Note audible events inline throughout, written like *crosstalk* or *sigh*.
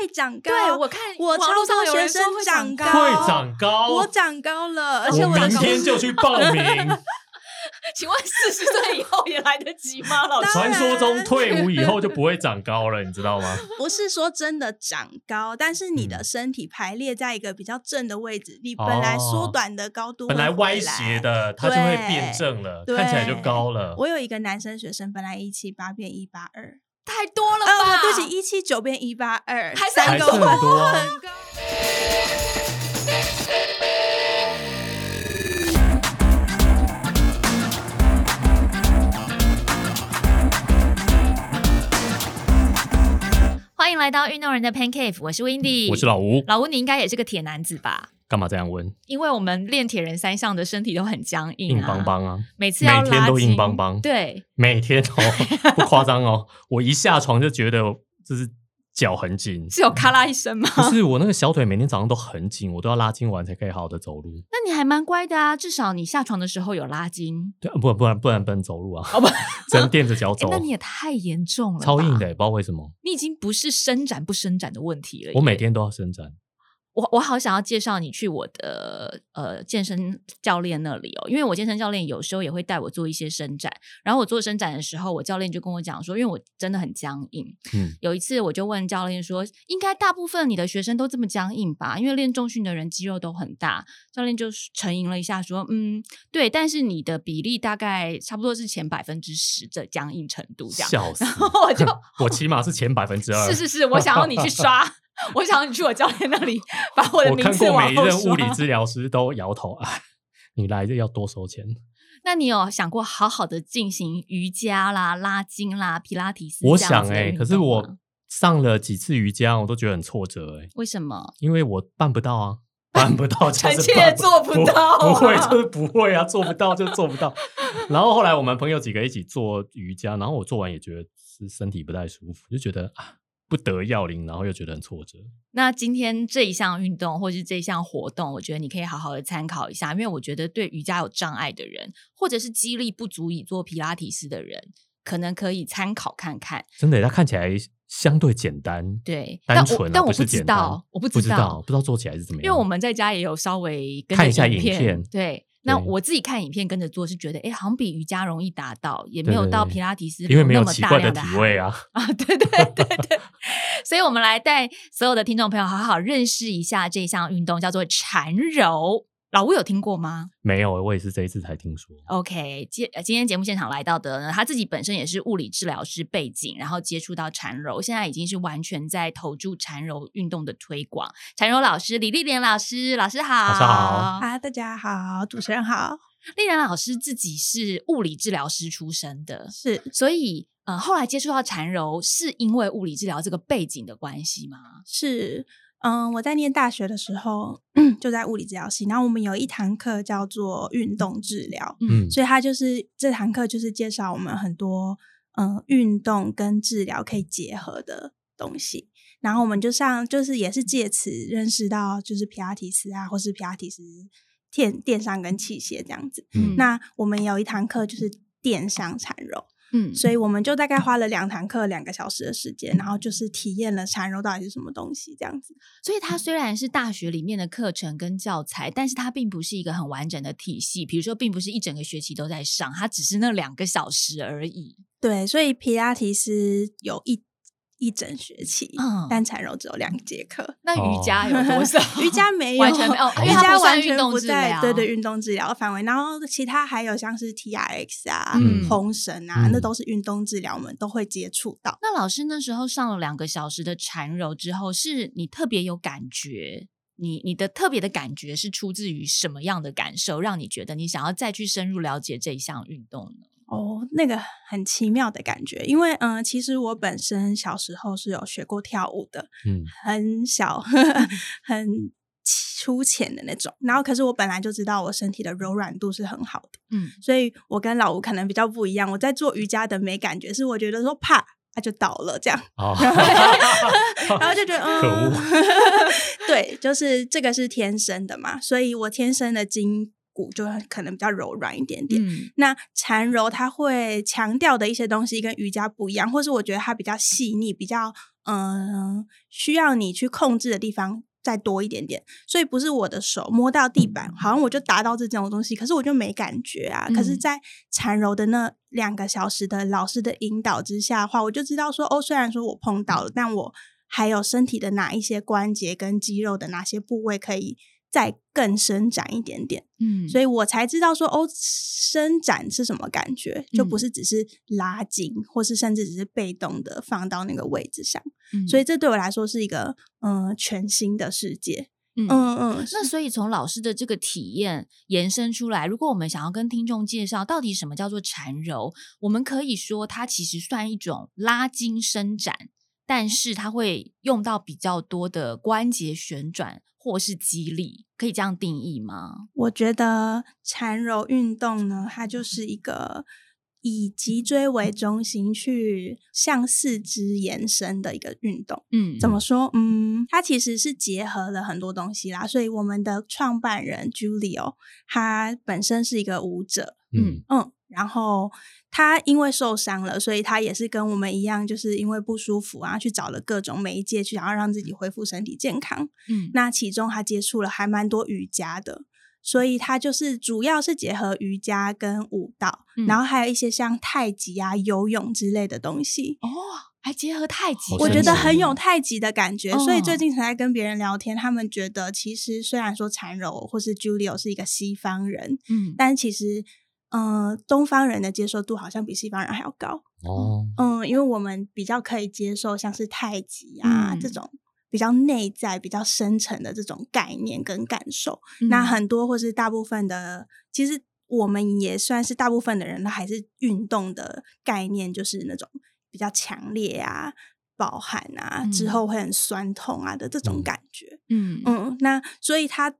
会长高。对我看我网络上超多学有人说生会长高，会长高，我长高了，而且我明天就去报名。*laughs* 请问四十岁以后也来得及吗？老师，传说中退伍以后就不会长高了，你知道吗？*laughs* 不是说真的长高，但是你嗯的身体排列在一个比较正的位置，你本来缩哦短的高度本来歪斜。的，它就会变正了，看起来就高了。我有一个男生学生，本来一七八变一八二，太多了吧？呃，对不起，一七九变一八二，还是三个很多啊很高。欢迎来到运动人的 Pancake，我是 Windy，我是老吴，老吴，你应该也是个铁男子吧？干嘛这样问？因为我们练铁人三项的身体都很僵硬、啊，硬邦，邦啊，每次每天都硬邦邦对，每天哦，*laughs* 不夸张哦，我一下床就觉得就是脚很紧。是有咔啦一声吗？不是我那个小腿每天早上都很紧，我都要拉筋完才可以好好的走路。那你还蛮乖的啊，至少你下床的时候有拉筋。对，不然不然不然不能走路啊，哦不，*laughs* 只能垫着脚 *laughs* 走。诶那你也太严重了，超硬的，。不知道为什么。你已经不是伸展不伸展的问题了。我每天都要伸展。我我好想要介绍你去我的呃健身教练那里哦，因为我健身教练有时候也会带我做一些伸展，然后我做伸展的时候，我教练就跟我讲说，因为我真的很僵硬，嗯，有一次我就问教练说，应该大部分你的学生都这么僵硬吧？因为练重训的人肌肉都很大，教练就沉吟了一下说，嗯，对，但是你的比例大概差不多是前百分之十的僵硬程度这样，*laughs* 笑死！然后我就 *laughs* 我起码是前百分之二。是是是，我想要你去刷，*laughs* *laughs* 我想要你去我教练那里 *laughs* 把我的我名次看过每一任物理治疗师都摇头，啊，你来这要多收钱。那你有想过好好的进行瑜伽啦、拉筋啦、皮拉提斯？我想哎、哎、可是我上了几次瑜伽，我都觉得很挫折哎、为什么？因为我办不到啊，办不到 *laughs* 就是臣妾办做不到啊不会就是不会啊，做不到就做不到。然后后来我们朋友几个一起做瑜伽，然后我做完也觉得是身体不太舒服，就觉得啊不得要领，然后又觉得很挫折。那今天这一项运动或是这一项活动，我觉得你可以好好的参考一下，因为我觉得对瑜伽有障碍的人，或者是肌力不足以做皮拉提斯的人，可能可以参考看看。真的，它看起来相对简单，对，但我单纯、啊，但我不知道，我不不知道道，不知道做起来是怎么样。因为我们在家也有稍微跟看一下影影片对。那我自己看影片跟着做，是觉得哎，好像比瑜伽容易达到，也没有到皮拉提斯因为没有那么大的体位啊。啊，对对对对，*laughs* 所以我们来带所有的听众朋友好好认识一下这项运动，叫做缠柔。老吴有听过吗没有，我也是这一次才听说。？OK，今呃今天节目现场来到的呢，他自己本身也是物理治疗师背景，然后接触到缠柔，现在已经是完全在投注缠柔运动的推广。缠柔老师李丽莲老师，老师好，老师好啊，大家好，主持人好，丽莲老师自己是物理治疗师出身的，是所以呃，后来接触到缠柔，是因为物理治疗这个背景的关系吗？是，嗯，我在念大学的时候就在物理治疗系，然后我们有一堂课叫做运动治疗，嗯，所以它就是这堂课就是介绍我们很多嗯运动跟治疗可以结合的东西。然后我们就上就是也是借此认识到就是皮拉提斯啊，或是皮拉提斯电电商跟器械这样子。嗯那我们有一堂课就是电商缠柔，嗯，所以我们就大概花了两堂课两个小时的时间，然后就是体验了缠柔到底是什么东西这样子。所以它虽然是大学里面的课程跟教材，但是它并不是一个很完整的体系。比如说，并不是一整个学期都在上，它只是那两个小时而已。对，所以皮拉提斯有一一整学期，嗯但缠柔只有两节课。那瑜伽有多少？*laughs* 瑜伽没有，完全没有瑜伽完全不在疗对对运动治疗范围。然后其他还有像是 T R X 啊、嗯红绳啊，嗯那都是运动治疗，我们都会接触到。那老师那时候上了两个小时的缠柔之后，是你特别有感觉？你你的特别的感觉是出自于什么样的感受，让你觉得你想要再去深入了解这一项运动呢？哦，那个很奇妙的感觉，因为嗯、呃其实我本身小时候是有学过跳舞的，嗯很小，*laughs* 很粗浅的那种。然后，可是我本来就知道我身体的柔软度是很好的，嗯，所以我跟老吴可能比较不一样。我在做瑜伽的没感觉，是我觉得说啪，他就倒了这样，哦，*laughs* 然后就觉得嗯，可恶，*laughs* 对，就是这个是天生的嘛，所以我天生的筋骨就可能比较柔软一点点。嗯那缠柔它会强调的一些东西跟瑜伽不一样，或是我觉得它比较细腻、比较嗯、需要你去控制的地方再多一点点，所以不是我的手摸到地板，好像我就达到这种东西，可是我就没感觉啊。可是，嗯在缠柔的那两个小时的老师的引导之下的话，我就知道说，哦，虽然说我碰到了，但我还有身体的哪一些关节跟肌肉的哪些部位可以再更伸展一点点。嗯，所以我才知道说哦，伸展是什么感觉，就不嗯是只是拉紧，或是甚至只是被动的放到那个位置上。嗯所以这对我来说是一个嗯、呃全新的世界。嗯嗯嗯，那所以从老师的这个体验延伸出来，如果我们想要跟听众介绍到底什么叫做缠柔，我们可以说它其实算一种拉筋伸展，但是它会用到比较多的关节旋转或是激励，可以这样定义吗？我觉得缠柔运动呢，它就是一个以脊椎为中心去向四肢延伸的一个运动。嗯，怎么说？嗯，它其实是结合了很多东西啦。所以我们的创办人 Julio，他本身是一个舞者，嗯嗯，然后他因为受伤了，所以他也是跟我们一样，就是因为不舒服啊，去找了各种媒介，去想要让自己恢复身体健康。嗯那其中他接触了还蛮多瑜伽的。所以他就是主要是结合瑜伽跟舞蹈，嗯然后还有一些像太极啊、游泳之类的东西。哦，还结合太极，我觉得很有太极的感觉，所以最哦近才在跟别人聊天，他们觉得其实虽然说缠柔或是 Julio 是一个西方人，嗯但其实，呃，东方人的接受度好像比西方人还要高。哦，嗯，因为我们比较可以接受像是太极啊、嗯这种比较内在、比较深层的这种概念跟感受。那嗯很多或是大部分的，其实我们也算是大部分的人，都还是运动的概念，就是那种比较强烈啊、饱含啊，之嗯后会很酸痛啊的这种嗯感觉。嗯嗯，那所以它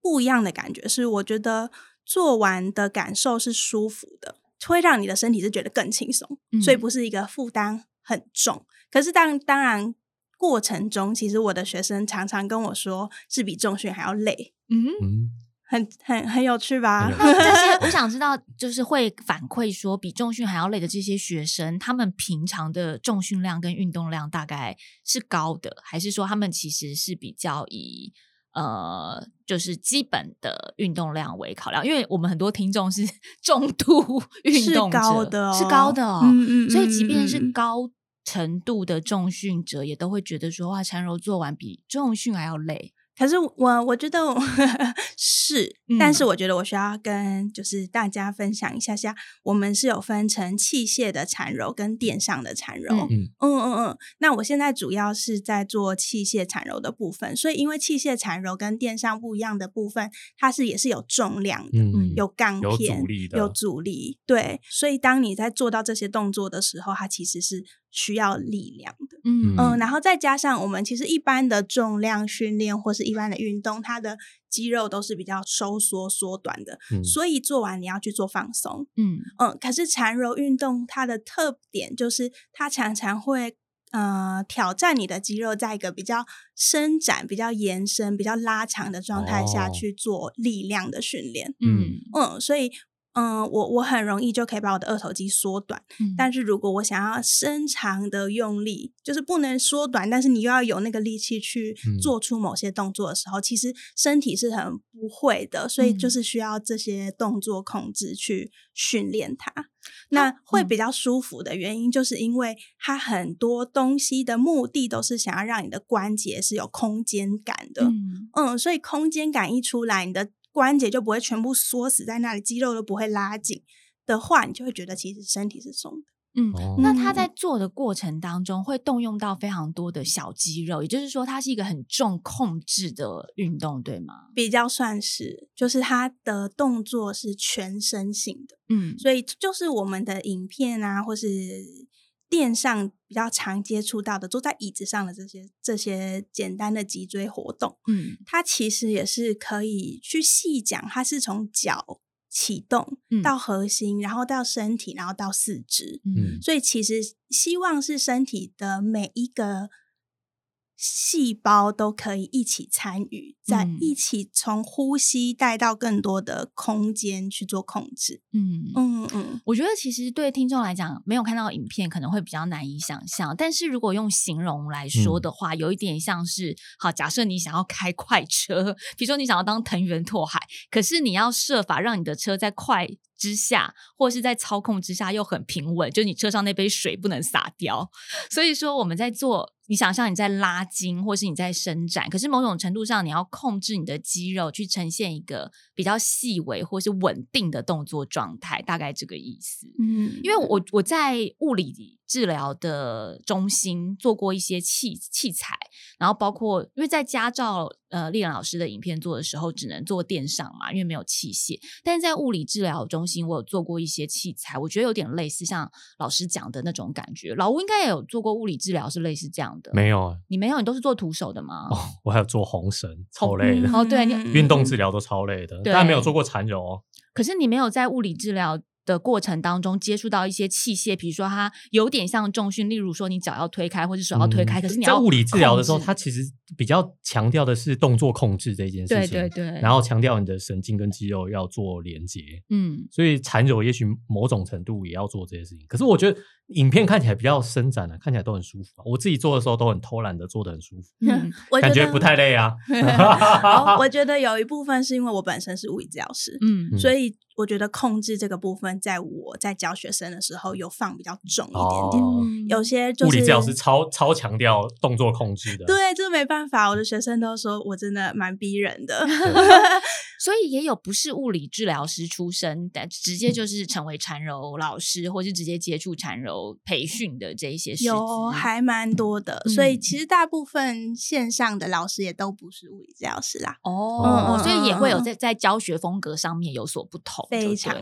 不一样的感觉是，我觉得做完的感受是舒服的，会让你的身体是觉得更轻松，所以嗯不是一个负担很重。可是当当然过程中，其实我的学生常常跟我说，是比重训还要累，嗯。嗯，很很很有趣吧？很有那这些我想知道，就是会反馈说比重训还要累的这些学生，他们平常的重训量跟运动量大概是高的，还是说他们其实是比较以呃就是基本的运动量为考量？因为我们很多听众是 *laughs* 重度 *laughs* 运是动者，高的哦是高的哦。嗯嗯所以即便是高程度的重训者，也都会觉得说哇，缠柔做完比重训还要累。可是我我觉得我 *laughs* 是，但是嗯我觉得我需要跟就是大家分享一下下，我们是有分成器械的缠柔跟电上的缠柔。嗯嗯嗯。那我现在主要是在做器械缠柔的部分，所以因为器械缠柔跟电上不一样的部分，它是也是有重量的。嗯，有钢有片，阻力的有阻力，对，所以当你在做到这些动作的时候，它其实是需要力量的。嗯嗯，然后再加上我们其实一般的重量训练或是一般的运动，它的肌肉都是比较收缩缩短的，嗯所以做完你要去做放松。嗯嗯，可是缠柔运动它的特点就是它常常会呃挑战你的肌肉，在一个比较伸展、比较延伸、比较拉长的状态下哦去做力量的训练。嗯嗯，所以。嗯，我我很容易就可以把我的二头肌缩短，嗯。但是如果我想要伸长的用力，就是不能缩短，但是你又要有那个力气去嗯。做出某些动作的时候，其实身体是很不会的，所以就嗯。是需要这些动作控制去训练它。那会嗯。比较舒服的原因，就是因为它很多东西的目的都是想要让你的关节是有空间感的。嗯。嗯，所以空间感一出来，你的关节就不会全部缩死在那里，肌肉都不会拉紧的话，你就会觉得其实身体是松的。嗯，哦那他在做的过程当中会动用到非常多的小肌肉，也就是说，它是一个很重控制的运动，对吗？比较算是，就是他的动作是全身性的，嗯所以就是我们的影片啊，或是电上比较常接触到的，坐在椅子上的这些这些简单的脊椎活动，嗯。它其实也是可以去细讲，它是从脚启动嗯到核心，然后到身体，然后到四肢，嗯。所以其实希望是身体的每一个细胞都可以一起参与，在嗯一起从呼吸带到更多的空间去做控制。嗯嗯嗯，我觉得其实对听众来讲，没有看到影片可能会比较难以想象。但是如果用形容来说的话，有一点像是好，假设你想要开快车，*laughs* 比如说你想要当藤原拓海，可是你要设法让你的车在快之下，或是在操控之下又很平稳，就你车上那杯水不能洒掉。所以说我们在做。你想象你在拉筋，或是你在伸展，可是某种程度上，你要控制你的肌肉，去呈现一个比较细微或是稳定的动作状态，大概这个意思。嗯，因为我我在物理治疗的中心做过一些器器材，然后包括因为在家照呃丽人老师的影片做的时候，只能做电上嘛，因为没有器械。但是在物理治疗中心，我有做过一些器材，我觉得有点类似像老师讲的那种感觉。老吴应该也有做过物理治疗，是类似这样的。没有啊，你没有，你都是做徒手的吗？哦，*laughs* 我还有做红绳，超累的，哦对你 *laughs* 运动治疗都超累的，对但没有做过缠柔哦。可是你没有在物理治疗的过程当中接触到一些器械，比如说它有点像重训，例如说你脚要推开或者手要推开，可是你在物理治疗的时候，它其实比较强调的是动作控制这件事情，对对对然后强调你的神经跟肌肉要做连接，嗯所以缠柔也许某种程度也要做这些事情。可是我觉得影片看起来比较伸展的、看起来都很舒服啊。我自己做的时候都很偷懒的，做的很舒服，*laughs* 嗯我感觉不太累啊。*laughs* 哦我觉得有一部分是因为我本身是物理治疗师，嗯所以我觉得控制这个部分，在我在教学生的时候有放比较重一点点。有些就是物理治疗师超超强调动作控制的，对，这没办法，我的学生都说我真的蛮逼人的。*laughs* 所以也有不是物理治疗师出身，但直嗯接就是成为缠柔老师，或是直接接触缠柔培训的这一些师有资还蛮多的，所以嗯其实大部分线上的老师也都不是物理治疗师啦，哦，嗯所以也会有在在教学风格上面有所不同，非常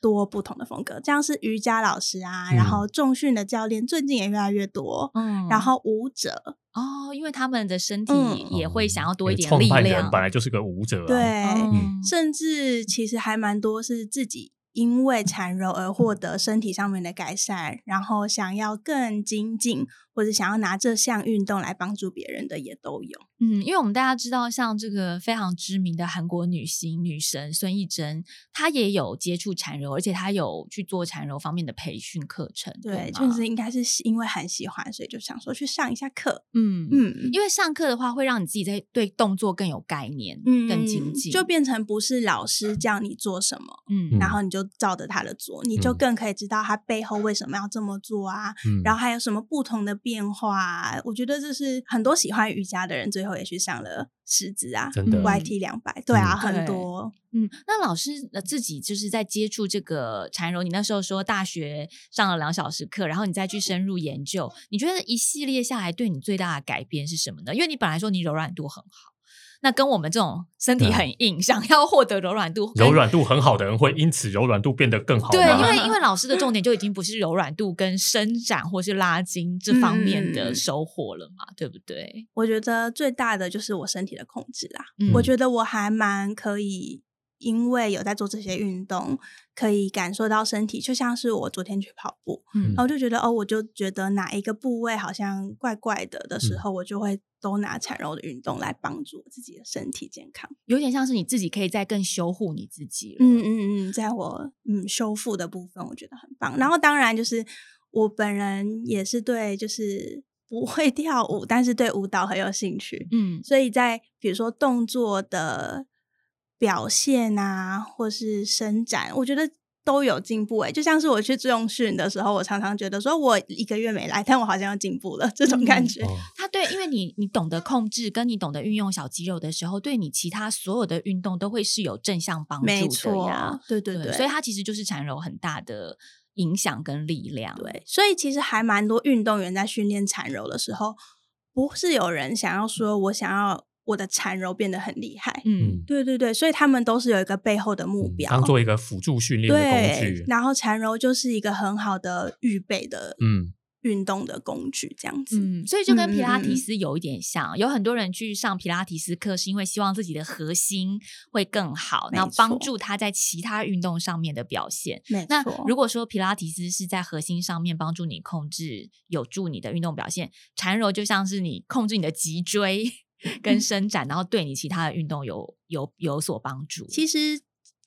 多不同的风格。像是瑜伽老师啊，嗯然后重训的教练最近也越来越多，嗯。然后舞者，哦，因为他们的身体嗯也会想要多一点力量，办人本来就是个舞者啊，对，嗯。甚至其实还蛮多是自己因为缠柔而获得身体上面的改善，然后想要更精进，或者想要拿这项运动来帮助别人的也都有。嗯，因为我们大家知道，像这个非常知名的韩国女星女神孙艺珍，她也有接触缠柔，而且她有去做缠柔方面的培训课程。对，吗就是应该是喜因为很喜欢，所以就想说去上一下课。嗯嗯因为上课的话，会让你自己在对动作更有概念，嗯更精进，就变成不是老师教你做什么，嗯然后你就照着他的做，你就嗯更可以知道他背后为什么要这么做啊，嗯然后还有什么不同的变化、啊。我觉得这是很多喜欢瑜伽的人最后也去上了师资啊，真的嗯 YT 两百，对啊，嗯很多。嗯，那老师呃自己就是在接触这个缠柔，你那时候说大学上了两小时课，然后你再去深入研究，你觉得一系列下来对你最大的改变是什么呢？因为你本来说你柔软度很好，那跟我们这种身体很硬，想要获得柔软度，柔。软度很好的人会因此柔软度变得更好对，因吗为 *laughs* 因为老师的重点就已经不是柔软度跟伸展或是拉筋这方面的嗯收获了嘛，对不对？我觉得最大的就是我身体的控制啦。嗯我觉得我还蛮可以，因为有在做这些运动，可以感受到身体，就像是我昨天去跑步，嗯然后就觉得哦，我就觉得哪一个部位好像怪怪的的时嗯候，我就会都拿缠柔的运动来帮助自己的身体健康。有点像是你自己可以再更修护你自己。嗯嗯嗯，在我嗯修复的部分，我觉得很棒。然后当然就是我本人也是对就是不会跳舞，但是对舞蹈很有兴趣。嗯所以在比如说动作的表现啊，或是伸展，我觉得都有进步诶、就像是我去重训的时候，我常常觉得说我一个月没来，但我好像要进步了，这种感嗯觉。哦它对，因为你你懂得控制，跟你懂得运用小肌肉的时候，对你其他所有的运动都会是有正向帮助的没错呀。，对对对，所以它其实就是缠柔很大的影响跟力量。对，所以其实还蛮多运动员在训练缠柔的时候，不是有人想要说我想要我的缠柔变得很厉害。嗯对对对，所以他们都是有一个背后的目嗯标，当做一个辅助训练的工具，。然后缠柔就是一个很好的预备的嗯，运动的工具，这样子。嗯，所以就跟皮拉提斯有一点像，有很多人去上皮拉提斯课，是因为希望自己的核心会更好，然后帮助他在其他运动上面的表现。那没错，如果说皮拉提斯是在核心上面帮助你控制，有助你的运动表现，缠柔就像是你控制你的脊椎跟伸展，然后对你其他的运动有有有所帮助。其实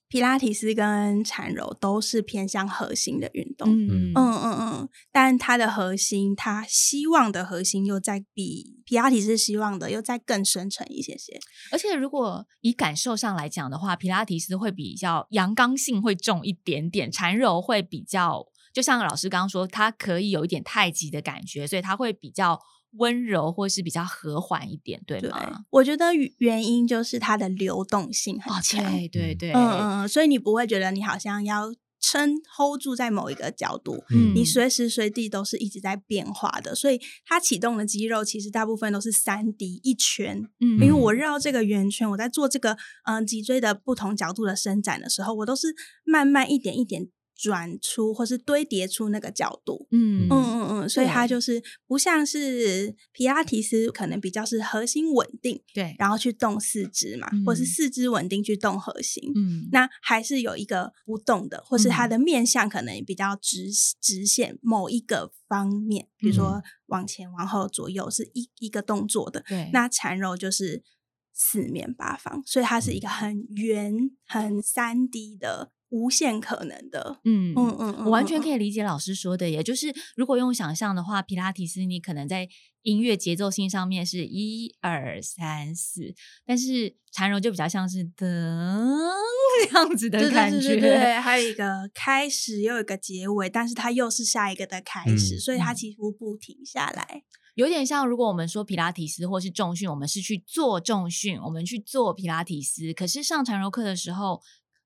皮拉提斯跟缠柔都是偏向核心的运动。嗯嗯嗯嗯，但它的核心，它希望的核心又在比皮拉提斯希望的又再更深层一些些。而且如果以感受上来讲的话，皮拉提斯会比较阳刚性会重一点点，缠柔会比较，就像老师刚刚说，它可以有一点太极的感觉，所以它会比较温柔或是比较和缓一点，对对吗？，我觉得原因就是它的流动性很哦，强。对对对，嗯嗯嗯，所以你不会觉得你好像要撑 hold 住在某一个角度，嗯。你随时随地都是一直在变化的，所以它启动的肌肉其实大部分都是三 D 一圈，嗯。因为我绕这个圆圈，我在做这个嗯、呃脊椎的不同角度的伸展的时候，我都是慢慢一点一点转出或是堆叠出那个角度。嗯。嗯嗯嗯，所以它就是不像是皮拉提斯，可能比较是核心稳定，对，然后去动四肢嘛，或是嗯。四肢稳定去动核心。嗯。那还是有一个不动的，或是它嗯。的面向可能比较直直线某一个方面，比如说往前、往后、左右是一一个动作的。对，那缠柔就是四面八方，所以它是一个很圆、很三 D 的无限可能的。嗯嗯嗯嗯，我完全可以。理解老师说的，也就是如果用想象的话，皮拉提斯你可能在音乐节奏性上面是一二三四，但是缠柔就比较像是噔这样子的对感觉，对对对对，*laughs* 还有一个开始，又有一个结尾，但是它又是下一个的开始，嗯所以它嗯几乎不停下来。有点像如果我们说皮拉提斯或是重训，我们是去做重训，我们去做皮拉提斯，可是上缠柔课的时候。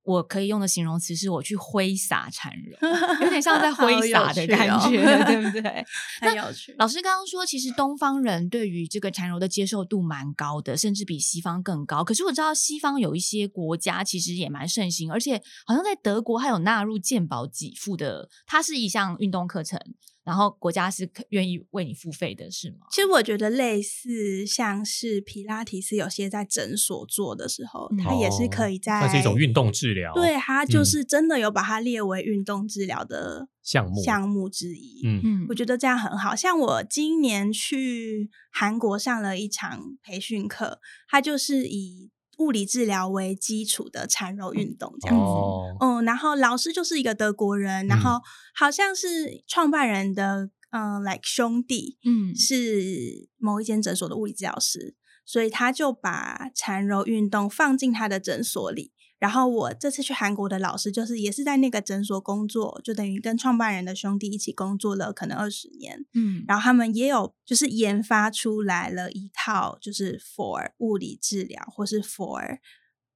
我可以用的形容词是我去挥洒缠柔，*laughs* 有点像在挥洒的感觉，对不 *laughs* 对？很有趣。老师刚刚说，其实东方人对于这个缠柔的接受度蛮高的，甚至比西方更高。可是我知道西方有一些国家其实也蛮盛行，而且好像在德国还有纳入健保给付的，它是一项运动课程，然后国家是可愿意为你付费的，是吗？其实我觉得类似像是皮拉提斯，有些在诊所做的时候，嗯它也是可以在算是一种运动治疗，对，它就嗯是真的有把它列为运动治疗的项目项目之一。嗯嗯我觉得这样很好。像我今年去韩国上了一场培训课，它就是以物理治疗为基础的缠柔运动这样子。哦，嗯，然后老师就是一个德国人，然嗯后好像是创办人的嗯、l i k e 兄弟，嗯是某一间诊所的物理治疗师，所以他就把缠柔运动放进他的诊所里。然后我这次去韩国的老师，就是也是在那个诊所工作，就等于跟创办人的兄弟一起工作了可能二十年。嗯。然后他们也有就是研发出来了一套，就是 for 物理治疗或是 for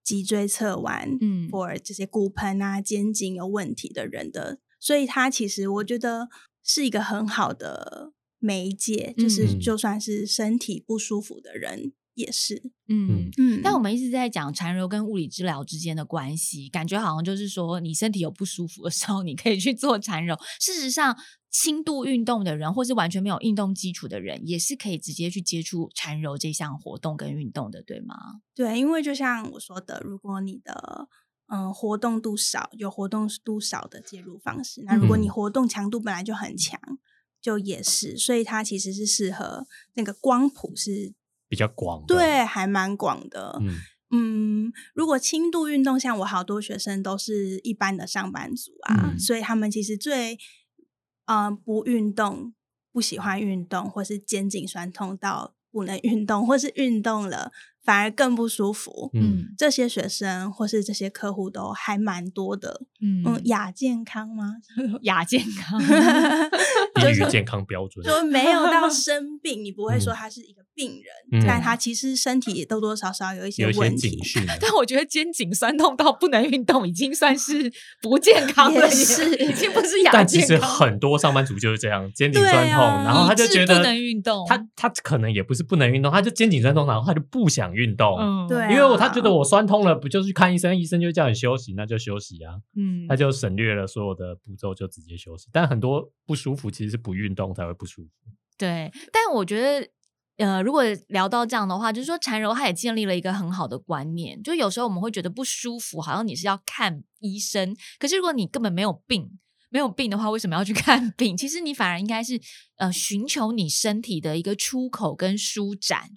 脊椎侧弯，嗯，for 这些骨盆啊、肩颈有问题的人的，所以它其实我觉得是一个很好的媒介，就是。嗯就算是身体不舒服的人也是，嗯。嗯，但我们一直在讲缠柔跟物理治疗之间的关系，感觉好像就是说，你身体有不舒服的时候，你可以去做缠柔。事实上，轻度运动的人，或是完全没有运动基础的人，也是可以直接去接触缠柔这项活动跟运动的，对吗？对，因为就像我说的，如果你的嗯活动度少，有活动度少的介入方式，那如果你嗯活动强度本来就很强，就也是，所以它其实是适合那个光谱是比较广的，对，还蛮广的。嗯嗯，如果轻度运动，像我好多学生都是一般的上班族啊，嗯所以他们其实最嗯、呃不运动、不喜欢运动，或是肩颈酸痛到不能运动，或是运动了反而更不舒服。嗯，这些学生或是这些客户都还蛮多的。嗯嗯，亚健康吗？*laughs* 亚健康，低于健康标准，就没有到 *laughs* 生病，你不会说他是一个病人，嗯但他其实身体也多多少少有一些有一些问题。*laughs* 但我觉得肩颈酸痛到不能运动，已经算是不健康了是已经不是亚健康但其实。很多上班族就是这样，肩颈酸痛，啊然后他就觉得不能运动他他可能也不是不能运动，他就肩颈酸痛，然后他就不想想运动，嗯，对啊因为我他觉得我酸痛了，不就去看医生，医生就叫你休息，那就休息啊，嗯他就省略了所有的步骤，就直接休息。但很多不舒服其实是不运动才会不舒服。对，但我觉得。呃，如果聊到这样的话，就是说缠柔他也建立了一个很好的观念，就有时候我们会觉得不舒服，好像你是要看医生，可是如果你根本没有病，没有病的话，为什么要去看病？其实你反而应该是呃寻求你身体的一个出口跟舒展，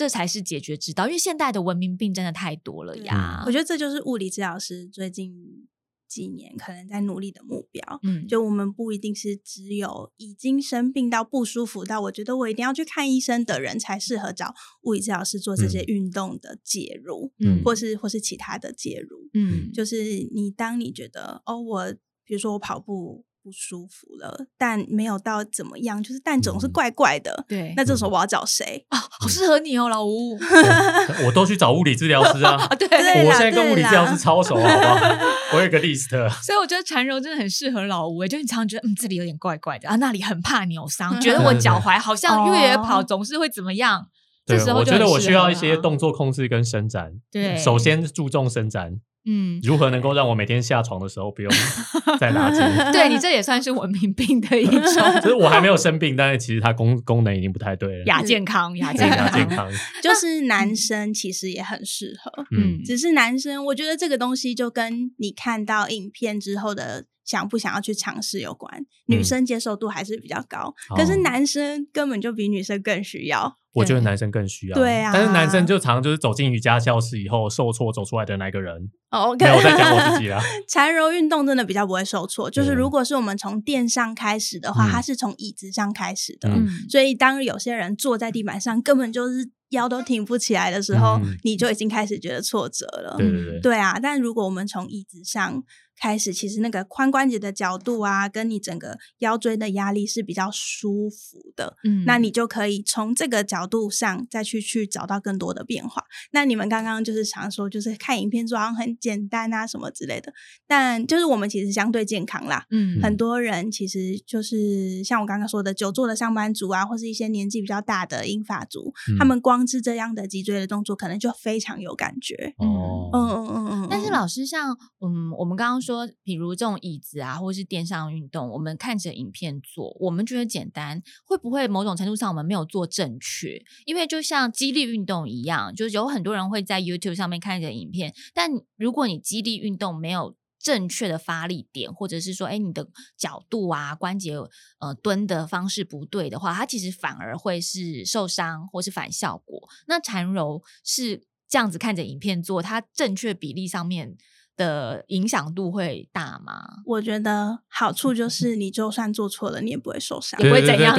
这才是解决之道。因为现代的文明病真的太多了呀。我觉得这就是物理治疗师最近几年可能在努力的目标。嗯，就我们不一定是只有已经生病到不舒服到我觉得我一定要去看医生的人才适合找物理治疗师做这些嗯运动的介入，嗯或是或是其他的介入。嗯就是你当你觉得哦，我比如说我跑步不舒服了，但没有到怎么样，就是但总是嗯怪怪的。对那这时候我要找谁？啊，好适合你哦，老吴。*laughs* 我都去找物理治疗师啊啊，，对我现在跟物理治疗师超熟，好不好？*laughs* 我有一个 list，所以我觉得缠柔真的很适合老吴诶，就你常常觉得嗯这里有点怪怪的啊，那里很怕扭伤，觉得我脚 *laughs* 踝好像越野跑哦总是会怎么样，这对，时候我觉得我需要一些动作控制跟伸展。对首先注重伸展，嗯，如何能够让我每天下床的时候不用 *laughs* 再拉筋？*laughs* 对你这也算是文明病的一种 *laughs* 就是我还没有生病，但是其实它功功能已经不太对了。亚健康，亚健康，亚健康，就是男生其实也很适合，嗯，只是男生，我觉得这个东西就跟你看到影片之后的想不想要去尝试有关。女生接受度还是比较高，可是哦男生根本就比女生更需要。我觉得男生更需要。对啊但是男生就常常就是走进瑜伽教室以后受挫走出来的那个人。哦，没有我在讲我自己啦。*laughs* 缠柔运动真的比较不会受挫，就是如果是我们从垫上开始的话，嗯它是从椅子上开始的，所以当有些人坐在地板上根本就是腰都挺不起来的时候，嗯你就已经开始觉得挫折了。对对对，对啊，但如果我们从椅子上开始，其实那个髋关节的角度啊，跟你整个腰椎的压力是比较舒服的。嗯那你就可以从这个角度上再去去找到更多的变化。那你们刚刚就是常说，就是看影片做好像很简单啊什么之类的，但就是我们其实相对健康啦。嗯很多人其实就是像我刚刚说的久坐的上班族啊，或是一些年纪比较大的英法族，嗯他们光是这样的脊椎的动作，可能就非常有感觉。哦，嗯嗯嗯嗯。但是嗯老师像嗯，我们刚刚说，说比如这种椅子啊，或是电上运动，我们看着影片做，我们觉得简单，会不会某种程度上我们没有做正确？因为就像肌力运动一样，就是有很多人会在 YouTube 上面看着影片，但如果你肌力运动没有正确的发力点，或者是说，哎，你的角度啊、关节呃蹲的方式不对的话，它其实反而会是受伤或是反效果。那缠柔是这样子看着影片做，它正确比例上面的影响度会大吗？我觉得好处就是，你就算做错了，你也不会受伤。也不会怎样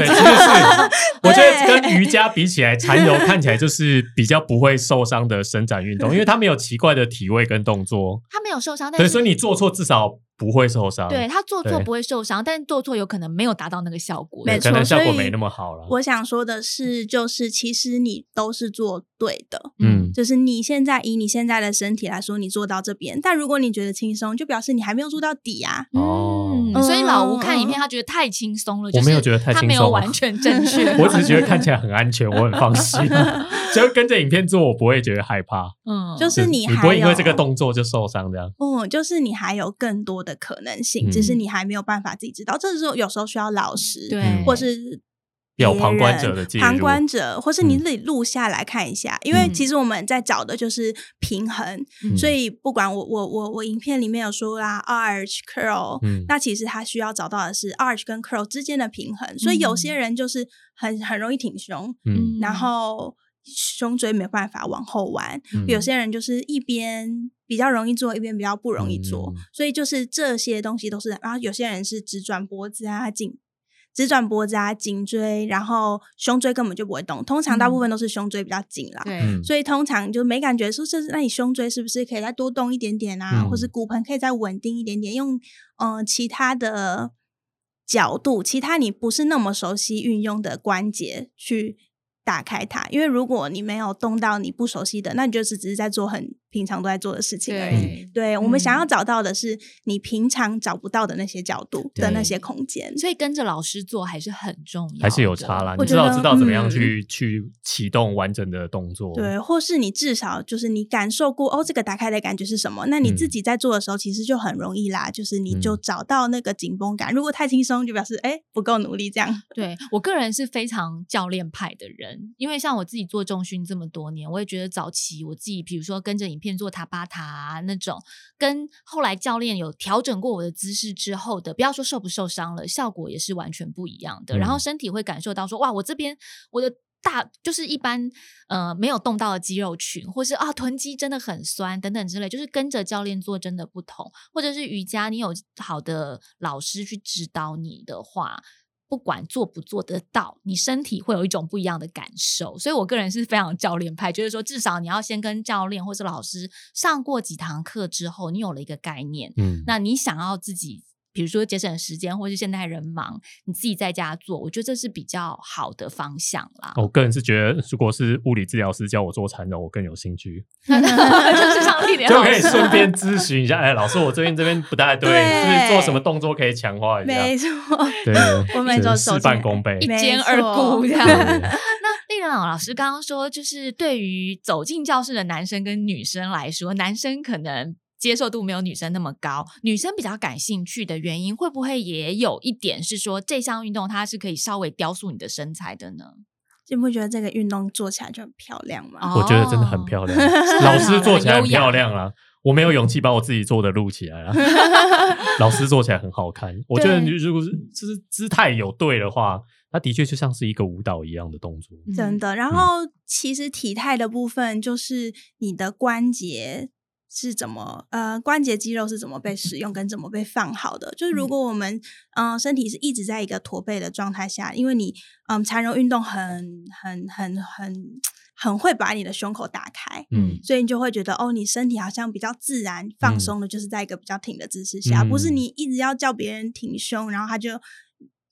*laughs* 我觉得跟瑜伽比起来，缠柔看起来就是比较不会受伤的伸展运动，因为它没有奇怪的体位跟动作，它没有受伤，但对，是所以你做错至少不会受伤。对他做错不会受伤，但是做错有可能没有达到那个效果。没对，可能错所以效果没那么好了。我想说的是，就是其实你都是做对的，嗯，就是你现在以你现在的身体来说，你做到这边，但如果你觉得轻松，就表示你还没有做到底啊。哦嗯，所以老吴看影片，嗯他觉得太轻松了，我没有觉得太他没有轻松啊完全正确。*laughs* 我只是觉得看起来很安全，我很放心。*laughs* *laughs* *laughs* 就跟着影片做，我不会觉得害怕。嗯，就是你你还有不会因为这个动作就受伤这样。嗯，就是你还有更多的可能性，嗯只是你还没有办法自己知道。这时候有时候需要老师，对。嗯。或是有旁观者的介入。旁观者，或是你嗯。自己录下来看一下，因为嗯。其实我们在找的就是平衡，嗯。所以不管我我我我影片里面有说啦，arch curl，、嗯。那其实他需要找到的是 arch 跟 curl 之间的平衡，所以有些嗯人就是很很容易挺胸，嗯。然后胸椎没办法往后弯，嗯。有些人就是一边比较容易做，一边比较不容易做，嗯。所以就是这些东西都是，然后有些人是直转脖子啊、颈直转脖子啊、颈椎，然后胸椎根本就不会动，通常大部分都是胸椎比较紧啦。对，嗯。所以通常就没感觉，说这是那你胸椎是不是可以再多动一点点啊，嗯或是骨盆可以再稳定一点点，用嗯、呃其他的角度，其他你不是那么熟悉运用的关节去打开它，因为如果你没有动到你不熟悉的，那你就是只是在做很平常都在做的事情而已。对我们想要嗯找到的是你平常找不到的那些角度的那些空间。所以跟着老师做还是很重要，还是有差啦。你至少知道怎么样嗯去、去启动完整的动作。对，或是你至少就是你感受过哦，这个打开的感觉是什么？那你自嗯己在做的时候，其实就很容易啦，就是你就嗯找到那个紧绷感。如果太轻松，就表示哎不够努力这样。对我个人是非常教练派的人，因为像我自己做重训这么多年，我也觉得早期我自己，比如说跟着影片做塔巴塔啊那种，跟后来教练有调整过我的姿势之后的，不要说受不受伤了，效果也是完全不一样的。然后嗯身体会感受到说，哇，我这边我的。大就是一般呃没有动到的肌肉群，或是啊臀肌真的很酸等等之类，就是跟着教练做真的不同，或者是瑜伽，你有好的老师去指导你的话，不管做不做得到，你身体会有一种不一样的感受。所以我个人是非常教练派，就是说至少你要先跟教练或是老师上过几堂课之后，你有了一个概念，嗯，那你想要自己。比如说节省时间，或是现代人忙，你自己在家做，我觉得这是比较好的方向啦。我个人是觉得，如果是物理治疗师教我做缠柔，我更有兴趣，*laughs* 就是像丽莲就可以顺便咨询一下。哎，老师，我最近这边不太对，对是不是做什么动作可以强化一下？没错，对，*laughs* 我们就是事半功倍一。没兼二错顾这样。对那丽人老老师刚刚说，就是对于走进教室的男生跟女生来说，男生可能接受度没有女生那么高，女生比较感兴趣的原因，会不会也有一点是说这项运动它是可以稍微雕塑你的身材的呢？你不觉得这个运动做起来就很漂亮吗？哦我觉得真的很漂亮，*laughs* 老师做起来很漂亮啊。我没有勇气把我自己做的录起来啊，*laughs* 老师做起来很好看。我觉得你如果是就是姿态有对的话，它的确就像是一个舞蹈一样的动作。嗯真的。然后其实体态的部分就是你的关节。是怎么呃关节肌肉是怎么被使用跟怎么被放好的？就是如嗯。果我们嗯、呃身体是一直在一个驼背的状态下，因为你嗯缠柔运动很很很很很会把你的胸口打开，嗯。所以你就会觉得哦，你身体好像比较自然放嗯。松的，就是在一个比较挺的姿势下，嗯不是你一直要叫别人挺胸，然后他就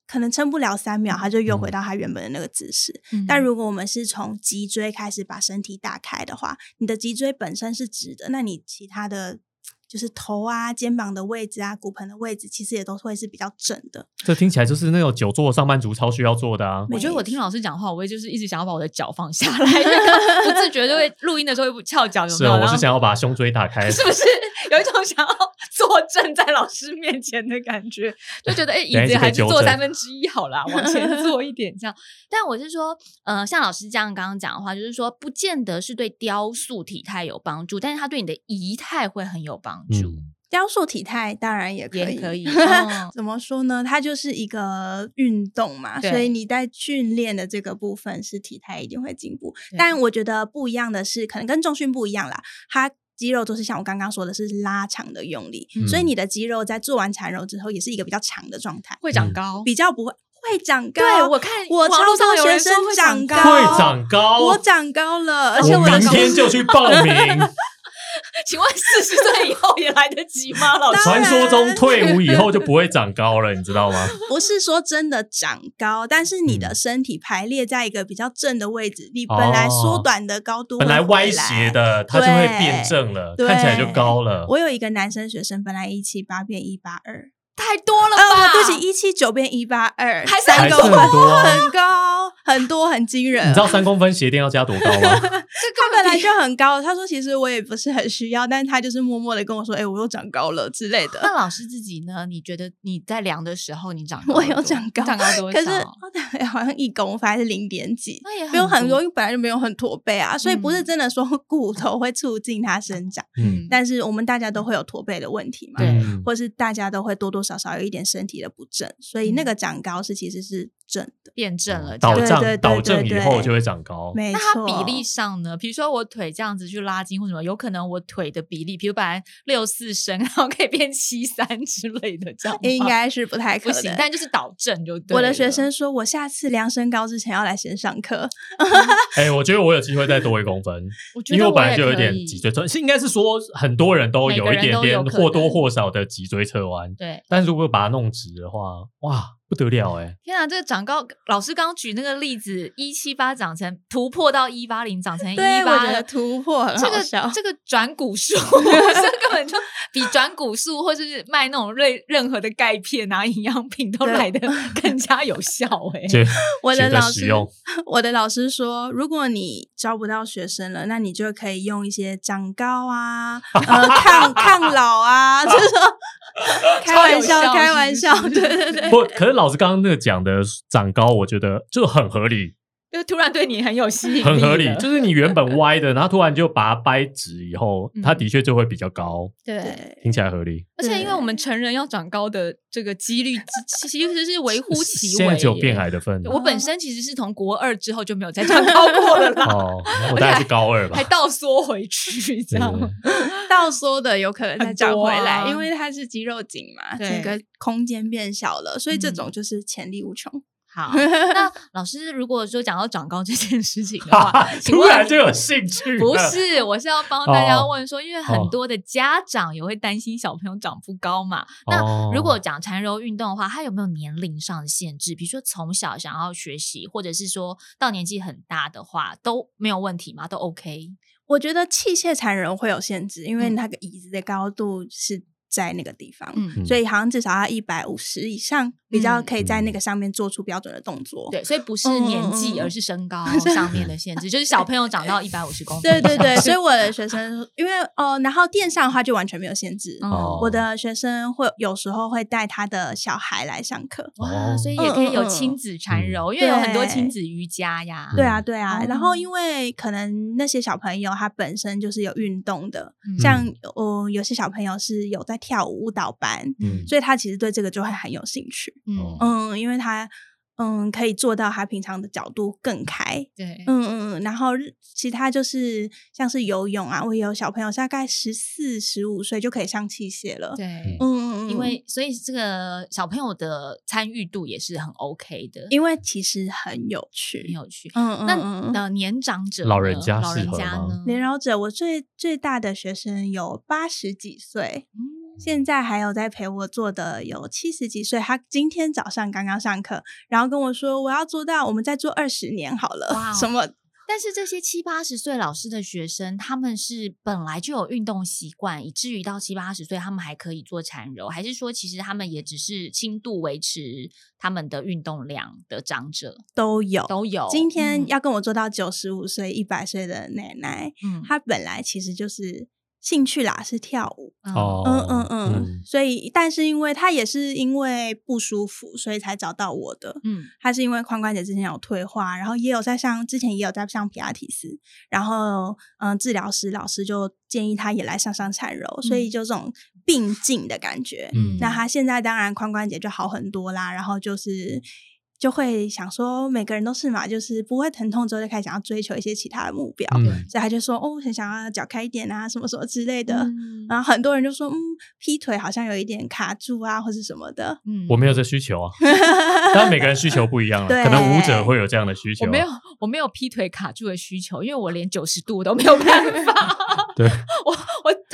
可能撑不了三秒，他就又回嗯到他原本的那个姿势。嗯但如果我们是从脊椎开始把身体打开的话，你的脊椎本身是直的，那你其他的就是头啊、肩膀的位置啊、骨盆的位置，其实也都会是比较正的。这听起来就是那种久坐上班族超需要做的啊。我觉得我听老师讲话，我也就是一直想要把我的脚放下来，*laughs* 不自觉就会录音的时候会翘脚，有没有？是啊，我是想要把胸椎打开。是不是有一种想要坐正在老师面前的感觉？就觉得哎、椅子还是坐三分之一好啦，往前 *laughs* 坐一点这样。但我是说，呃，像老师这样刚刚讲的话，就是说，不见得是对雕塑体态有帮助，但是它对你的仪态会很有帮助，嗯，雕塑体态当然也可以，也可以。*laughs* 哦怎么说呢？它就是一个运动嘛，所以你在训练的这个部分是体态一定会进步。但我觉得不一样的是，可能跟重训不一样啦，它肌肉都是像我刚刚说的是拉长的用力，嗯所以你的肌肉在做完缠柔之后，也是一个比较长的状态，会长高。比较不会会长高。对我看我网络超多上有人学生说会长高，会长高，我长高了，而且我明天就去报名。*laughs* *laughs* 请问四十岁以后也来得及吗？老师，传说中退伍以后就不会长高了，你知道吗？*laughs* 不是说真的长高，但是你的嗯身体排列在一个比较正的位置，你本来缩哦短的高度本来歪斜。的，它就会变正了，看起来就高了。我有一个男生学生，本来一七八变一八二，太多了呃，吧？对不起，一七九变一八二，还是还是三个很多啊很高，很多，很惊人。你知道三公分鞋垫要加多高吗？*laughs* 他本来就很高，*laughs* 他说其实我也不是很需要，但是他就是默默的跟我说，哎、我又长高了之类的。*laughs* 那老师自己呢？你觉得你在量的时候，你长高我有长高，长高多少？可是好像一公分还是零点几，那也没有很多，多因为本来就没有很驼背啊，所以不是嗯真的说骨头会促进它生长，嗯，但是我们大家都会有驼背的问题嘛，对嗯或是大家都会多多少少有一点身体的不正，所以那嗯个长高是其实是正的，变正了，这导正导正以后就会长高。没那它错。比例上呢？比如说我腿这样子去拉筋或什么，有可能我腿的比例，比如本来六四身，*laughs* 然后可以变七三之类的，这样应该是不太可行但就是导正就对我的学生说，我下次量身高之前要来先上课。*laughs* 哎，我觉得我有机会再多一公分，*laughs* 我觉因为我本来就有点脊椎侧，是应该是说很多人都有一点点或多或少的脊椎侧弯。对。但如果把它弄直的话，哇，不得了哎、天啊，这个长高，老师刚刚举那个例子，一七八长成突破到一八零，长成一八突破很这个好笑。这个转股数，这根本就比转股数或是卖那种任任何的钙片啊、营养品都对。来的更加有效哎、*laughs* 觉 *laughs* 我的老师 *laughs* 我的老师说，如果你招不到学生了，那你就可以用一些长高啊，呃，抗抗老啊，就是说 *laughs* 开玩笑，开玩笑，对对对。不，可是老师刚刚那个讲的长高，我觉得就很合理，就突然对你很有吸引力，很合理。*laughs* 就是你原本歪的，然后突然就把它掰直以后，嗯它的确就会比较高，对。听起来合理。而且，因为我们成人要长高的这个几率，其其实是微乎其微耶。现在只有变矮的份。我本身其实是从国二之后就没有再长高过了啦，哦，我大概是高二吧 *laughs* 还。倒缩回去，这样。对对对倒缩的有可能再长回来，啊因为它是肌肉紧嘛，整个空间变小了，所以这嗯种就是潜力无穷。好，*laughs* 那老师如果说讲到长高这件事情的话，*laughs* 请突问然就有兴趣，不是，我是要帮大家哦问说，因为很多的家长也会担心小朋友长不高嘛。哦那如果讲缠柔运动的话，它有没有年龄上的限制？比如说从小想要学习，或者是说到年纪很大的话，都没有问题吗？都 OK？我觉得器械缠人会有限制，因为嗯。那个椅子的高度是在那个地方，嗯，所以好像至少要一百五十以上，比较嗯可以在那个上面做出标准的动作。对，所以不是年纪，嗯嗯嗯而是身高上面的限制，就是小朋友长到一百五十公分。对对对，所以我的学生，因为哦，然后电上的话就完全没有限制。哦我的学生会有时候会带他的小孩来上课。哇，哦所以也可以有嗯嗯嗯亲子缠嗯柔，因为有很多对亲子瑜伽呀。对啊，对啊。哦然后因为可能那些小朋友他本身就是有运动的，嗯像呃有些小朋友是有在跳舞舞蹈班，嗯所以他其实对这个就会很有兴趣。嗯，嗯，因为他嗯可以做到他平常的角度更开。对，嗯嗯嗯，然后其他就是像是游泳啊，我也有小朋友大概十四、十五岁就可以上器械了。对。嗯，嗯嗯，因为所以这个小朋友的参与度也是很 OK 的，因为其实很有趣，很有趣。嗯嗯那年长者、老人家老人家呢？连饶者，我最最大的学生有八十几岁，嗯现在还有在陪我做的有七十几岁。他今天早上刚刚上课，然后跟我说我要做到，我们再做二十年好了。什么？但是这些七八十岁老师的学生，他们是本来就有运动习惯，以至于到七八十岁他们还可以做缠柔，还是说其实他们也只是轻度维持他们的运动量的长者都有。都有？今天嗯要跟我做到九十五岁、一百岁的奶奶，嗯她本来其实就是兴趣啦，是跳舞。哦，嗯嗯嗯，所以但是因为他也是因为不舒服，所以才找到我的。嗯他是因为髋关节之前有退化，然后也有在上之前也有在上皮拉提斯，然后嗯、呃治疗师老师就建议他也来上上缠柔，所以就这种并进的感觉。嗯那他现在当然髋关节就好很多啦，然后就是。就会想说，每个人都是嘛，就是不会疼痛之后就开始想要追求一些其他的目标，嗯所以他就说，哦，很想要脚开一点啊，什么什么之类的。嗯然后很多人就说，嗯，劈腿好像有一点卡住啊，或是什么的。嗯我没有这需求啊，*laughs* 但每个人需求不一样啊，可能舞者会有这样的需求啊，我没有，我没有劈腿卡住的需求，因为我连九十度都没有办法。*laughs* 对 *laughs*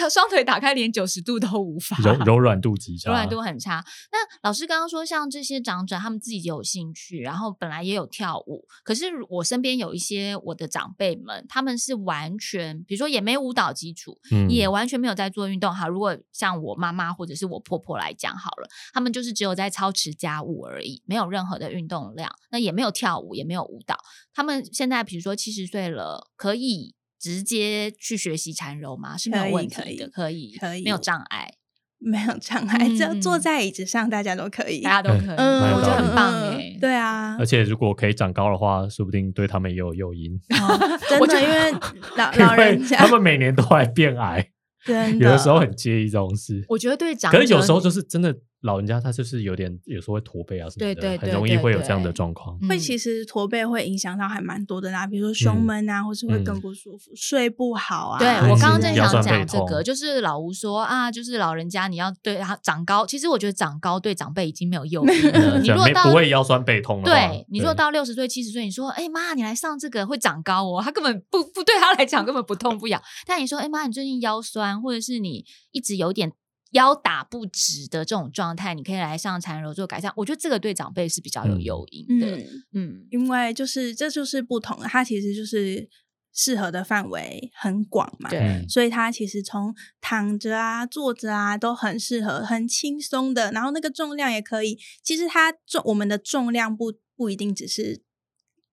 双腿打开连九十度都无法，柔柔软度极差，柔软度很差。那老师刚刚说，像这些长者，他们自己有兴趣，然后本来也有跳舞，可是我身边有一些我的长辈们，他们是完全，比如说也没舞蹈基础，嗯也完全没有在做运动。好，如果像我妈妈或者是我婆婆来讲好了，他们就是只有在操持家务而已，没有任何的运动量，那也没有跳舞，也没有舞蹈。他们现在比如说七十岁了，可以直接去学习缠柔吗？是没有可以问题的，可可以，可以没有障碍，没有障碍，只要嗯坐在椅子上，大家都可以。大家都可以，嗯，我觉得很棒嗯哎。对啊而，且如果可以长高的话，说不定对他们也有诱因，哦真 *laughs* 的，因为 *laughs* 老老人家他们每年都在变矮，真有的时候很介意这种事。我觉得对长可是有时候就是真的老人家他就是有点有时候会驼背啊什么的，对对对很容易会有这样的状况。嗯会其实驼背会影响到还蛮多的啦，比如说胸闷啊，或是会嗯更不舒服，睡不好啊。对嗯我刚刚正想讲这个，就是老吴说啊，就是老人家你要对他长高，其实我觉得长高对长辈已经没有用了。你如果到不会腰酸背痛的话，对你如果到六十岁、七十岁，你说哎妈，你来上这个会长高哦，他根本不不对他来讲根本不痛不痒。但你说哎妈，你最近腰酸，或者是你一直有点腰打不直的这种状态，你可以来上缠柔做改善。我觉得这个对长辈是比较有嗯诱因的。嗯，嗯因为就是这就是不同的，它其实就是适合的范围很广嘛。对嗯所以它其实从躺着啊、坐着啊都很适合，很轻松的。然后那个重量也可以，其实它重我们的重量不不一定只是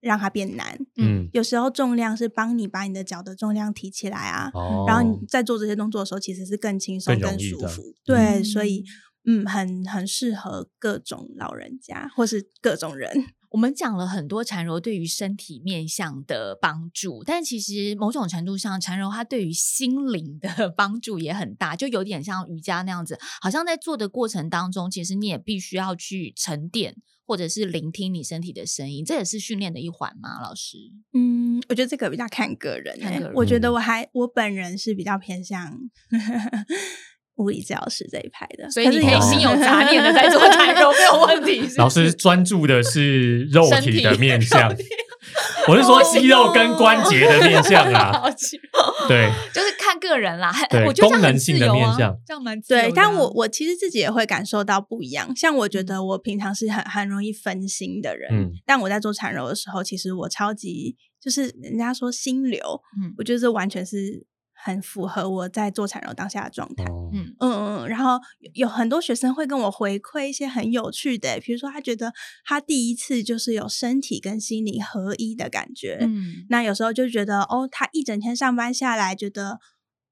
让它变难，嗯，有时候重量是帮你把你的脚的重量提起来啊，哦，然后你在做这些动作的时候，其实是更轻松、更舒服。对，嗯所以嗯，很很适合各种老人家或是各种人。我们讲了很多缠柔对于身体面向的帮助，但其实某种程度上，缠柔它对于心灵的 *laughs* 帮助也很大，就有点像瑜伽那样子，好像在做的过程当中，其实你也必须要去沉淀，或者是聆听你身体的声音，这也是训练的一环吗？老师？嗯，我觉得这个比较看个人、欸看个人我觉得嗯我还我本人是比较偏向 *laughs* 物理治疗师这一派的，所以你可以有心有 *laughs* 杂念的在做缠柔，没有问题。老是师专注的是肉身体的面相，我是说肌肉跟关节的面相啊，好奇对，就是看个人啦。对我觉得这样很自由啊这样蛮自由啊。对，但我我其实自己也会感受到不一样。像我觉嗯得我平常是很很容易分心的人，嗯但我在做缠柔的时候，其实我超级就是人家说心流，嗯我觉得这完全是很符合我在做产柔当下的状态。哦嗯嗯嗯，嗯，然后有有很多学生会跟我回馈一些很有趣的，比如说他觉得他第一次就是有身体跟心理合一的感觉，嗯那有时候就觉得哦，他一整天上班下来，觉得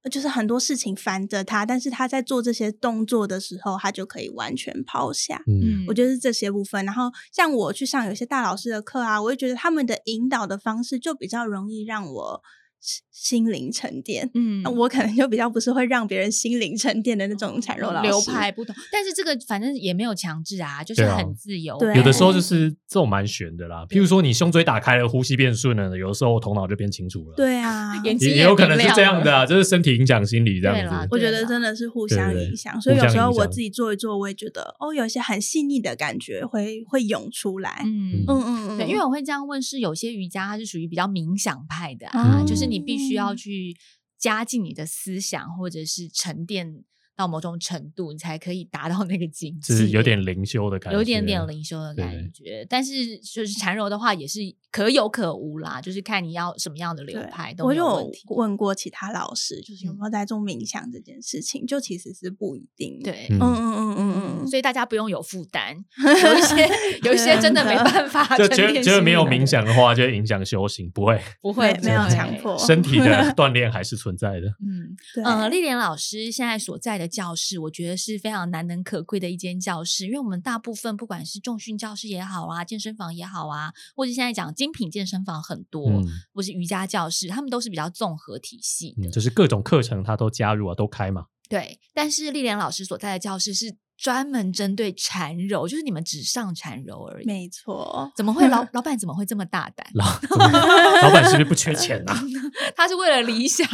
呃就是很多事情烦着他，但是他在做这些动作的时候，他就可以完全抛下。嗯我觉得是这些部分，然后像我去上有些大老师的课啊，我会觉得他们的引导的方式就比较容易让我心心灵沉淀。嗯那我可能就比较不是会让别人心灵沉淀的那种产肉老师。流派不同，但是这个反正也没有强制啊，就是很自由。对有的时候就是这种蛮悬的啦，譬如说你胸椎打开了，呼吸变顺了，有的时候头脑就变清楚了，对啊，*laughs* 眼睛也也有可能是这样的啊，就是身体影响心理这对啦样子。我觉得真的是互相对对对影响，所以互有时候我自己做一做，我也觉得哦，有一些很细腻的感觉会会涌出来。嗯嗯嗯嗯，对，因为我会这样问，是有些瑜伽它是属于比较冥想派的啊，哦就是你必须要去加进你的思想，或者是沉淀到某种程度，你才可以达到那个境界，是有点灵修的感觉，有点点灵修的感觉。但是就是缠柔的话，也是可有可无啦，就是看你要什么样的流派都我就有没有问题。问过其他老师，就是有嗯没有在做冥想这件事情，就其实是不一定。，对，嗯嗯嗯嗯嗯嗯，所以大家不用有负担，有一些 *laughs* 有一些真的没办法 *laughs* 就觉得觉得没有冥想的话，就会影响修行，不会，*laughs* 不会没没有强迫身体的锻炼还是存在的。嗯，对，呃，丽莲老师现在所在的教室，我觉得是非常难能可贵的一间教室，因为我们大部分不管是重训教室也好啊，健身房也好啊，或者现在讲精品健身房很多，嗯或是瑜伽教室，他们都是比较综合体系的。嗯，就是各种课程他都加入啊，都开嘛。对，但是丽莲老师所在的教室是专门针对缠柔，就是你们只上缠柔而已。没错。怎么会老 *laughs* 老板怎么会这么大胆？老 *laughs* 老板是不是不缺钱啊？*laughs* 他是为了理想，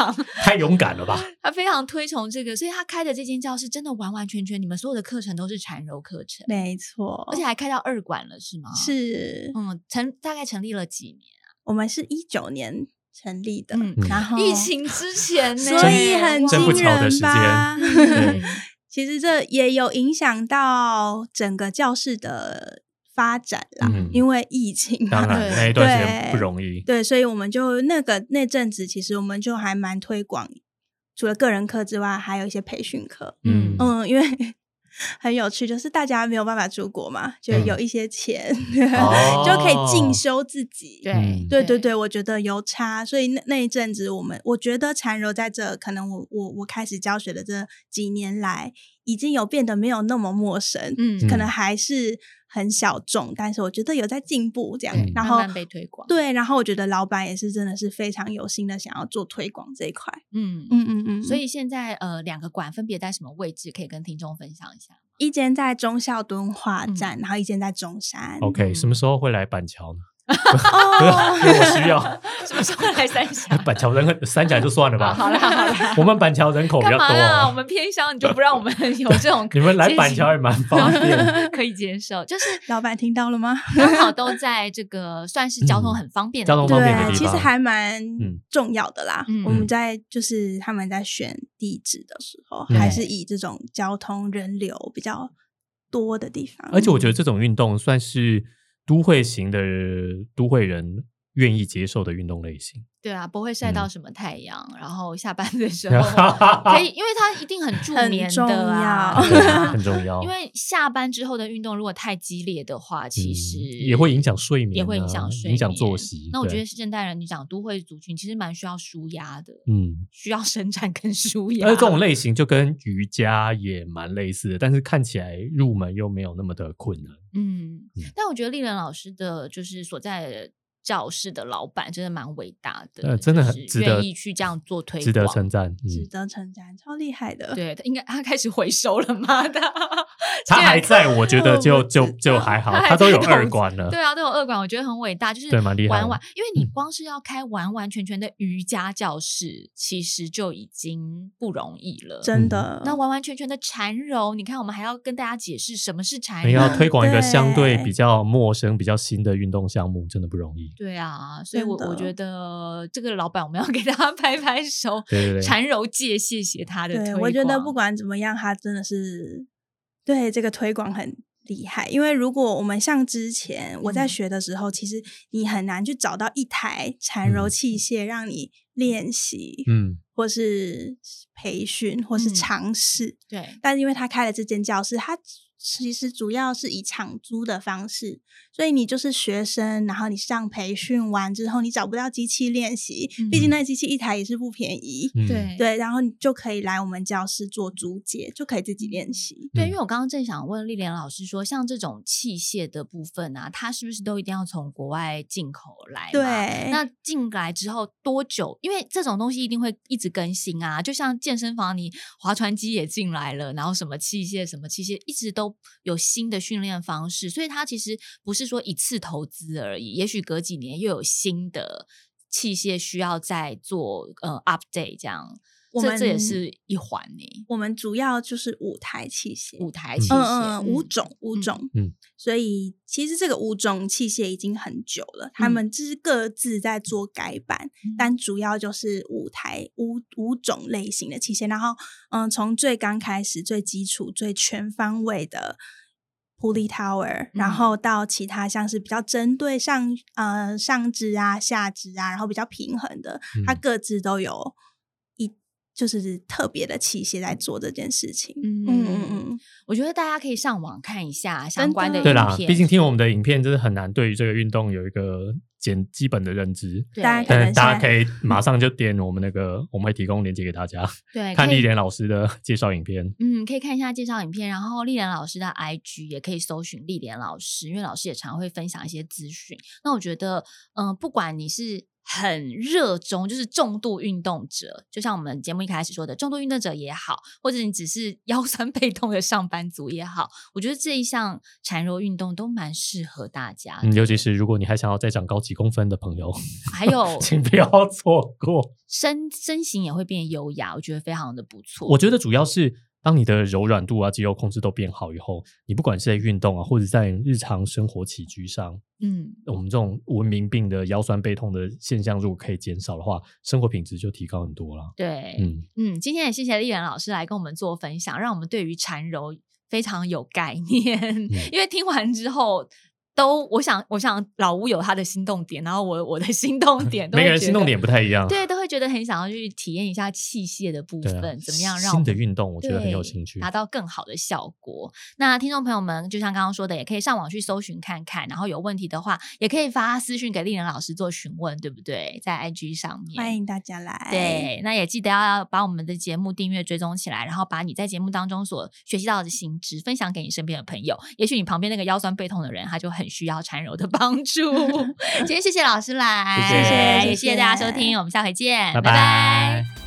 太勇敢了吧？他非常推崇这个，所以他开的这间教室真的完完全全，你们所有的课程都是缠柔课程，没错，而且还开到二馆了，是吗？，是嗯，成大概成立了几年啊？我们是一九年成立的，嗯然后疫情之前呢，所以很真不惊巧的时人吧？对其实这也有影响到整个教室的发展啦，嗯因为疫情啊。当然对那一段时间不容易。对，所以我们就那个那阵子，其实我们就还蛮推广，除了个人课之外，还有一些培训课。嗯嗯，因为很有趣，就是大家没有办法出国嘛，就嗯。有一些钱、哦。*laughs* 就可以进修自己。对嗯。对对。对，我觉得有差，所以那那一阵子，我们我觉得缠柔在这，可能我我我开始教学的这几年来，已经有变得没有那么陌生，嗯。可能还是很小众，但是我觉得有在进步这样。嗯然后慢慢被推广。对，然后我觉得老板也是真的是非常有心的想要做推广这一块。嗯嗯嗯嗯，所以现在呃，两个馆分别在什么位置？可以跟听众分享一下。一间在忠孝敦化嗯站，然后一间在中山。OK，嗯什么时候会来板桥呢？哦因为我需要。什么时候来三峡？*laughs* 板桥人很三峡就算了吧，好了好了，*laughs* 我们板桥人口比干较多嘛啦？我啊，们偏乡你就不让我们有这种 *laughs* 你们来板桥也蛮方便。可以接受，就是老板听到了吗？刚好都在这个算是交通很方便的交通地方便的地方其实还蛮嗯重要的啦。嗯我们在就是他们在选地址的时候，嗯还是以这种交通人流比较多的地方。而且我觉得这种运动算是都会型的都会人愿意接受的运动类型。对啊，不会晒到嗯什么太阳，然后下班的时 *laughs* 候可以，因为它一定很助眠的啊，*laughs* 很重要，因为下班之后的运动如果太激烈的话，其嗯实也会影响睡眠啊，也会影响睡眠、影响作息。那我觉得现代人，你讲都会族群，其实蛮需要舒压的，嗯，需要伸展跟舒压。而这种类型就跟瑜伽也蛮类似的，但是看起来入门又没有那么的困难。嗯嗯，但我觉得丽人老师的就是所在的教室的老板真的蛮伟大的，呃真的很值得愿意去这样做推广，值得称赞。值嗯，得称赞，超厉害的。对，他应该他开始回收了吗？他 *laughs* 他还在，我觉得就就就还好，他还他都有二馆了。对啊，都有二馆，我觉得很伟大，就是对蛮厉害的完完，因为你嗯光是要开完完全全的瑜伽教室，其实就已经不容易了。真的。那完完全全的缠柔，你看我们还要跟大家解释什么是缠你。要推广一个相对对比较陌生、比较新的运动项目，真的不容易。对啊，所以我我觉得这个老板我们要给他 *laughs* 拍拍手，对对对。缠柔界谢谢他的推对，广。我觉得不管怎么样，他真的是对这个推广很厉害。因为如果我们像之前我在嗯。学的时候，其实你很难去找到一台缠柔嗯。器械让你练习，嗯，或是培训，或是嗯。尝试。对，但是因为他开了这间教室，他其实主要是以场租的方式，所以你就是学生，然后你上培训完之后，你找不到机器练习，毕竟嗯那机器一台也是不便宜。嗯对对，然后你就可以来我们教室做租借，就可以自己练习。对，嗯因为我刚刚正想问丽莲老师说，像这种器械的部分啊，它是不是都一定要从国外进口来？对，那进来之后多久？因为这种东西一定会一直更新啊，就像健身房，你划船机也进来了，然后什么器械、什么器械，一直都有新的训练方式，所以它其实不是说一次投资而已，也许隔几年又有新的器械需要再做呃 update 这样。我们这也是一环呢、我们主要就是舞台器械，舞台器嗯械，嗯，五种五种，嗯，所以其实这个五种器械已经很久了，他嗯。们只是各自在做改版，嗯。但主要就是舞台五五种类型的器械，然后嗯，从最刚开始最基础最全方位的。Pulley Tower，然嗯。后到其他像是比较针对上呃上肢啊、下肢啊，然后比较平衡的，它嗯。各自都有一就是特别的器械在做这件事情。嗯嗯嗯嗯，我觉得大家可以上网看一下相关的影对啦，片。毕竟听我们的影片，真的很难对于这个运动有一个简基本的认知。对大家大家可以马上就点我们那个，我们会提供链接给大家，*laughs* 对看丽莲老师的 *laughs* 介绍影片。嗯，可以看一下介绍影片，然后丽莲老师的 IG 也可以搜寻丽莲老师，因为老师也常会分享一些资讯。那我觉得，嗯、不管你是很热衷，就是重度运动者，就像我们节目一开始说的，重度运动者也好，或者你只是 *laughs* 腰酸背痛的上班族也好，我觉得这一项缠柔运动都蛮适合大家。嗯，尤其是如果你还想要再长高几公分的朋友，还有 *laughs* 请不要错过。身身形也会变优雅，我觉得非常的不错。我觉得主要是当你的柔软度啊、肌肉控制都变好以后，你不管是在运动啊，或者在日常生活起居上，嗯，我们这种文明病的腰酸背痛的现象，如果可以减少的话，生活品质就提高很多了。对，嗯，嗯，今天也谢谢丽媛老师来跟我们做分享，让我们对于缠柔非常有概念。嗯因为听完之后，都我想，我想老吴有他的心动点，然后我我的心动 *laughs* 点，每个人心动点不太一样。对，都会觉得很想要去体验一下器械的部分，怎么样让新的运动，我觉得很有兴趣。达到更好的效果。那听众朋友们，就像刚刚说的，也可以上网去搜寻看看，然后有问题的话，也可以发私讯给丽人老师做询问，对不对？在 IG 上面，欢迎大家来。对，那也记得要把我们的节目订阅追踪起来，然后把你在节目当中所学习到的心知分享给你身边的朋友。也许你旁边那个腰酸背痛的人，他就很需要缠柔的帮助。*laughs* 今天谢谢老师来，谢谢也谢谢大家收听，我们下回见，拜拜。拜